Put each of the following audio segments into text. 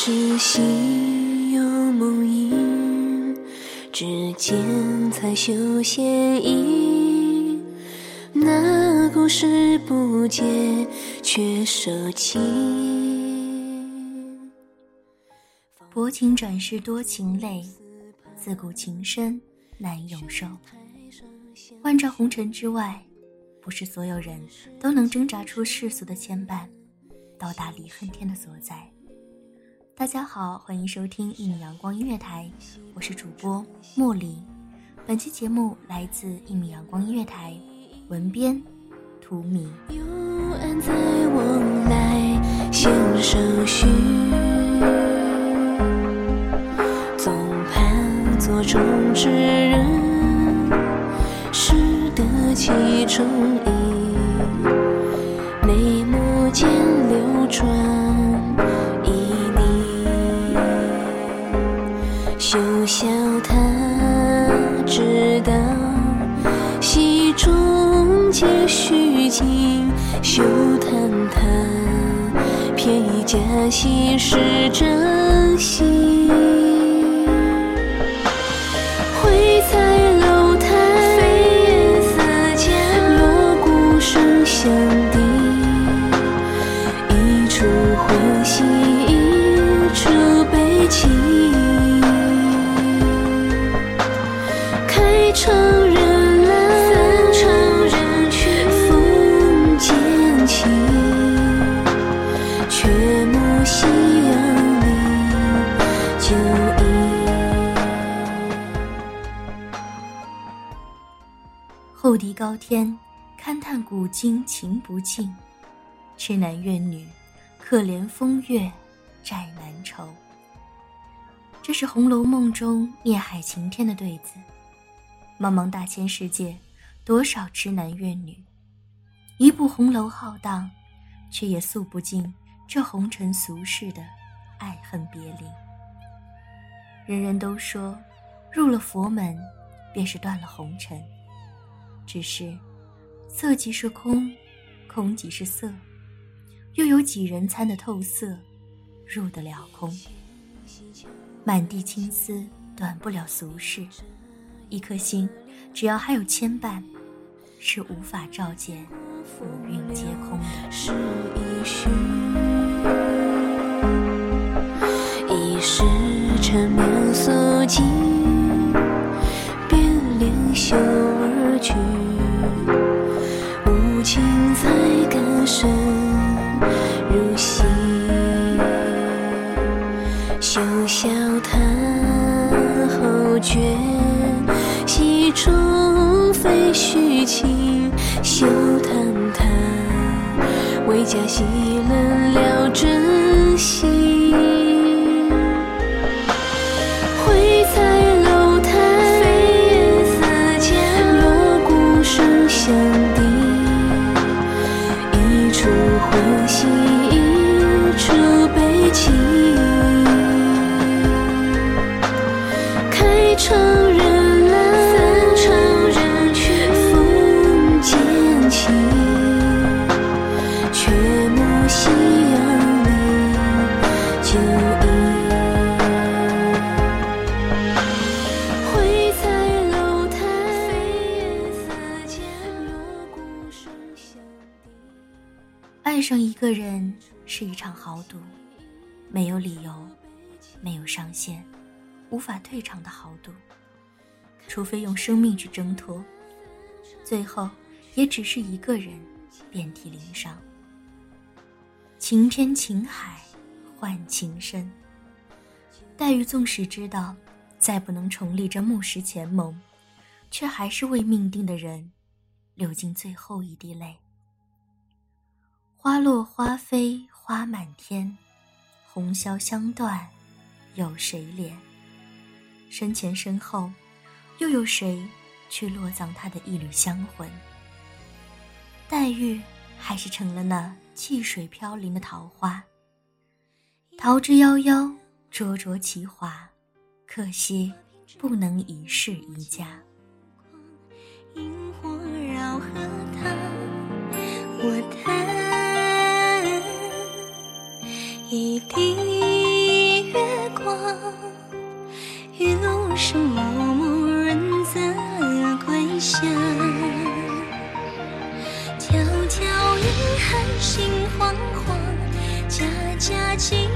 是心有梦萦，指尖才绣线影。那故事不解，却收情。薄情转世多情泪，自古情深难永寿。万丈红尘之外，不是所有人都能挣扎出世俗的牵绊，到达离恨天的所在。大家好，欢迎收听一米阳光音乐台，我是主播茉莉。本期节目来自一米阳光音乐台，文编图米。有岸在往来，相守续，总盼做中之人，识得其中意，中皆虚情，休叹他偏以假戏是真心。高天，勘探古今情不尽；痴男怨女，可怜风月债难酬。这是《红楼梦》中孽海情天的对子。茫茫大千世界，多少痴男怨女，一部红楼浩荡，却也诉不尽这红尘俗世的爱恨别离。人人都说，入了佛门，便是断了红尘。只是，色即是空，空即是色，又有几人参得透色，入得了空？满地青丝，短不了俗世。一颗心，只要还有牵绊，是无法照见五蕴皆空的。是一世，一时缠绵素净，休笑他后觉。终非虚情，休叹他为假戏冷了真心。会在楼台，飞檐似箭，锣鼓声响叮，一出欢喜，一出悲情。上一个人是一场豪赌，没有理由，没有上限，无法退场的豪赌。除非用生命去挣脱，最后也只是一个人遍体鳞伤。情偏情海，换情深。黛玉纵使知道再不能重立这木石前盟，却还是为命定的人流尽最后一滴泪。花落花飞花满天，红消香断，有谁怜？身前身后，又有谁去落葬他的一缕香魂？黛玉还是成了那汽水飘零的桃花，桃之夭夭，灼灼其华，可惜不能一世一家。萤火绕荷塘，我叹一滴月光，雨露声默默润泽归乡。迢迢云汉心惶惶，家家乞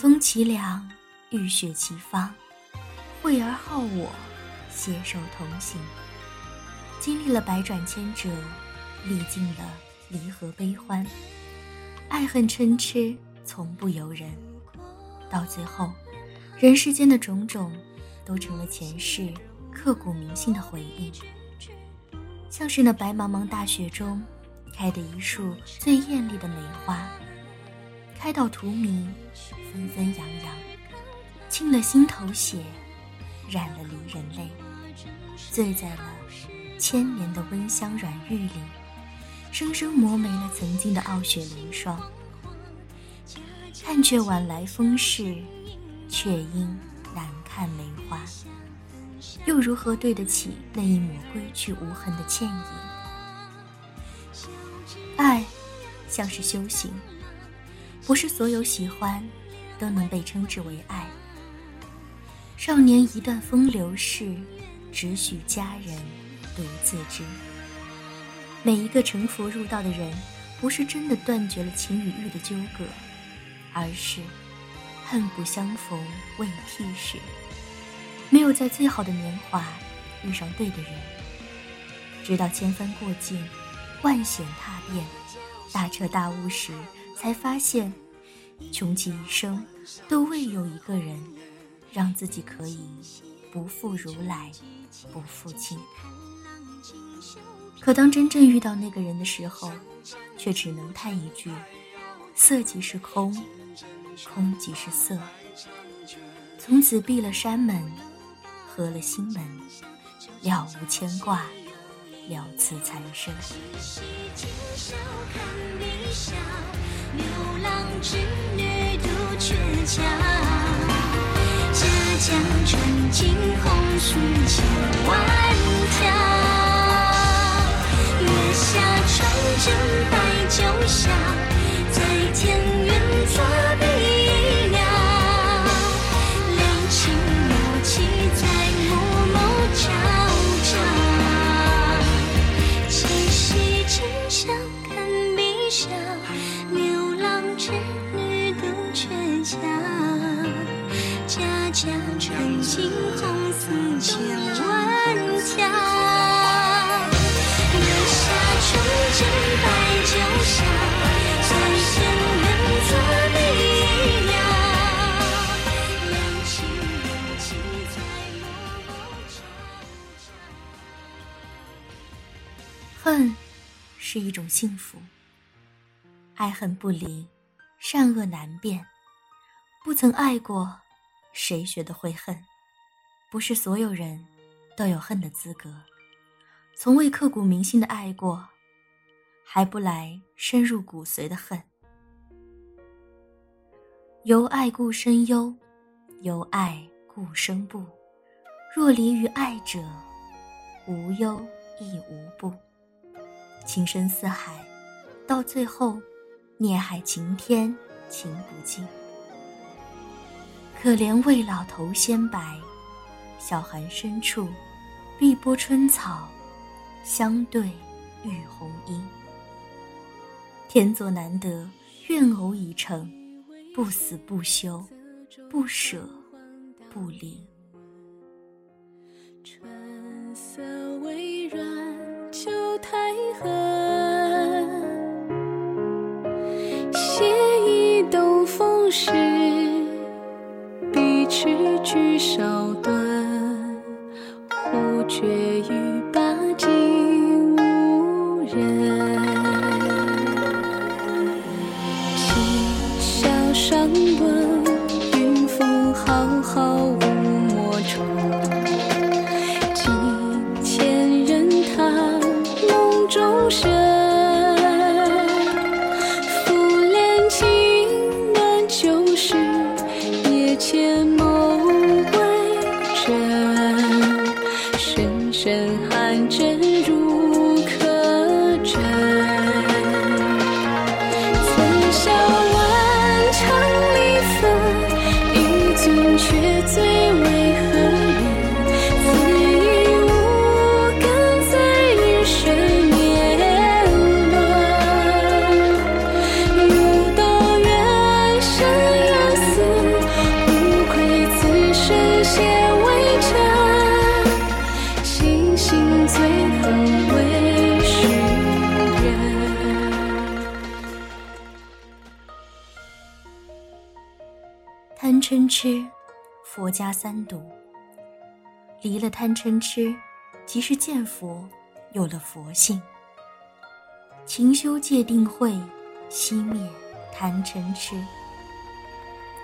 风凄凉，雨雪齐芳，惠而好我，携手同行。经历了百转千折，历尽了离合悲欢，爱恨嗔痴从不由人。到最后，人世间的种种，都成了前世刻骨铭心的回忆。像是那白茫茫大雪中，开的一束最艳丽的梅花，开到荼蘼，纷纷扬扬，沁了心头血，染了离人泪，醉在了千年的温香软玉里，生生磨没了曾经的傲雪凌霜。看却晚来风势，却因难看梅花。又如何对得起那一抹归去无痕的倩影？爱，像是修行，不是所有喜欢都能被称之为爱。少年一段风流事，只许佳人独自知。每一个成佛入道的人，不是真的断绝了情与欲的纠葛，而是恨不相逢未替时。没有在最好的年华遇上对的人，直到千帆过尽，万险踏遍，大彻大悟时，才发现，穷其一生都未有一个人，让自己可以不负如来，不负卿。可当真正遇到那个人的时候，却只能叹一句：色即是空，空即是色。从此闭了山门。合了心门，了无牵挂，了此残生。流浪织女独鹊桥，家家穿金红酥千万条。月下传真白酒笑，在天云作比鸟。两情默契在暮暮朝朝。七夕今宵看碧霄，牛郎织家家穿金红丝千万条。月下传真白酒笑，在天云作比鸟。两情默契在暮暮朝朝。恨，是一种幸福。爱恨不离，善恶难辨。不曾爱过，谁学得会恨？不是所有人都有恨的资格。从未刻骨铭心的爱过，还不来深入骨髓的恨。由爱故生忧，由爱故生怖。若离于爱者，无忧亦无怖。情深似海，到最后，孽海情天，情不尽。可怜未老头先白，小寒深处，碧波春草，相对玉红英。天作难得，愿偶已成，不死不休，不舍不离。举手。心却最为何贪嗔痴，佛家三毒。离了贪嗔痴，即是见佛，有了佛性。勤修戒定慧，熄灭贪嗔痴。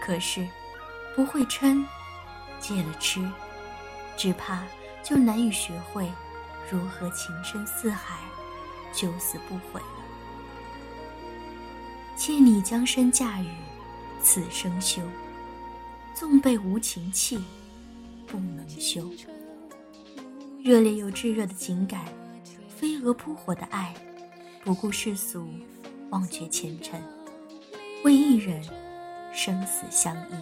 可是，不会嗔，戒了痴，只怕就难以学会如何情深似海，九死不悔了。借你江山驾驭，此生休。纵被无情弃，不能休。热烈又炙热的情感，飞蛾扑火的爱，不顾世俗，忘却前尘，为一人生死相依。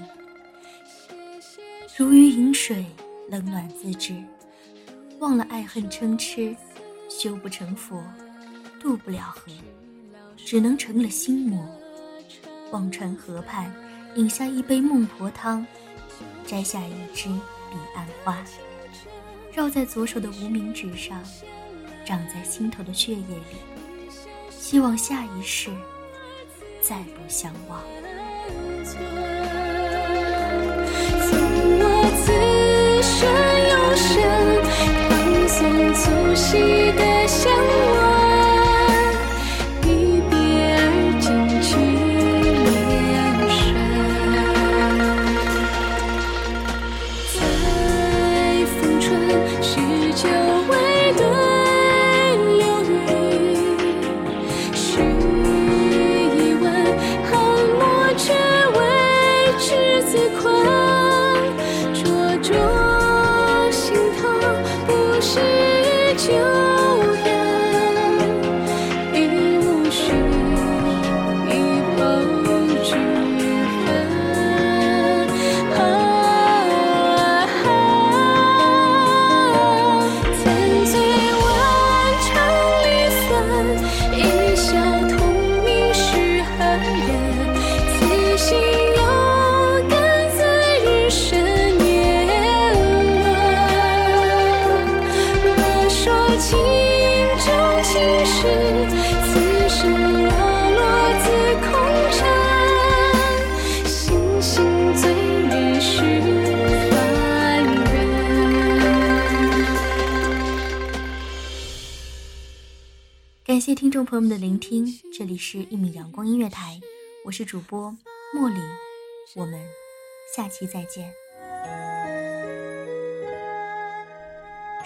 如鱼饮水，冷暖自知。忘了爱恨嗔痴，修不成佛，渡不了河，只能成了心魔。忘川河畔。饮下一杯孟婆汤，摘下一枝彼岸花，绕在左手的无名指上，长在心头的血液里。希望下一世再不相忘。纵我此生有生，唐宋足息 you. 情重情深，此生落落自空尘。心性最是凡人。感谢听众朋友们的聆听，这里是一米阳光音乐台，我是主播茉莉，我们下期再见。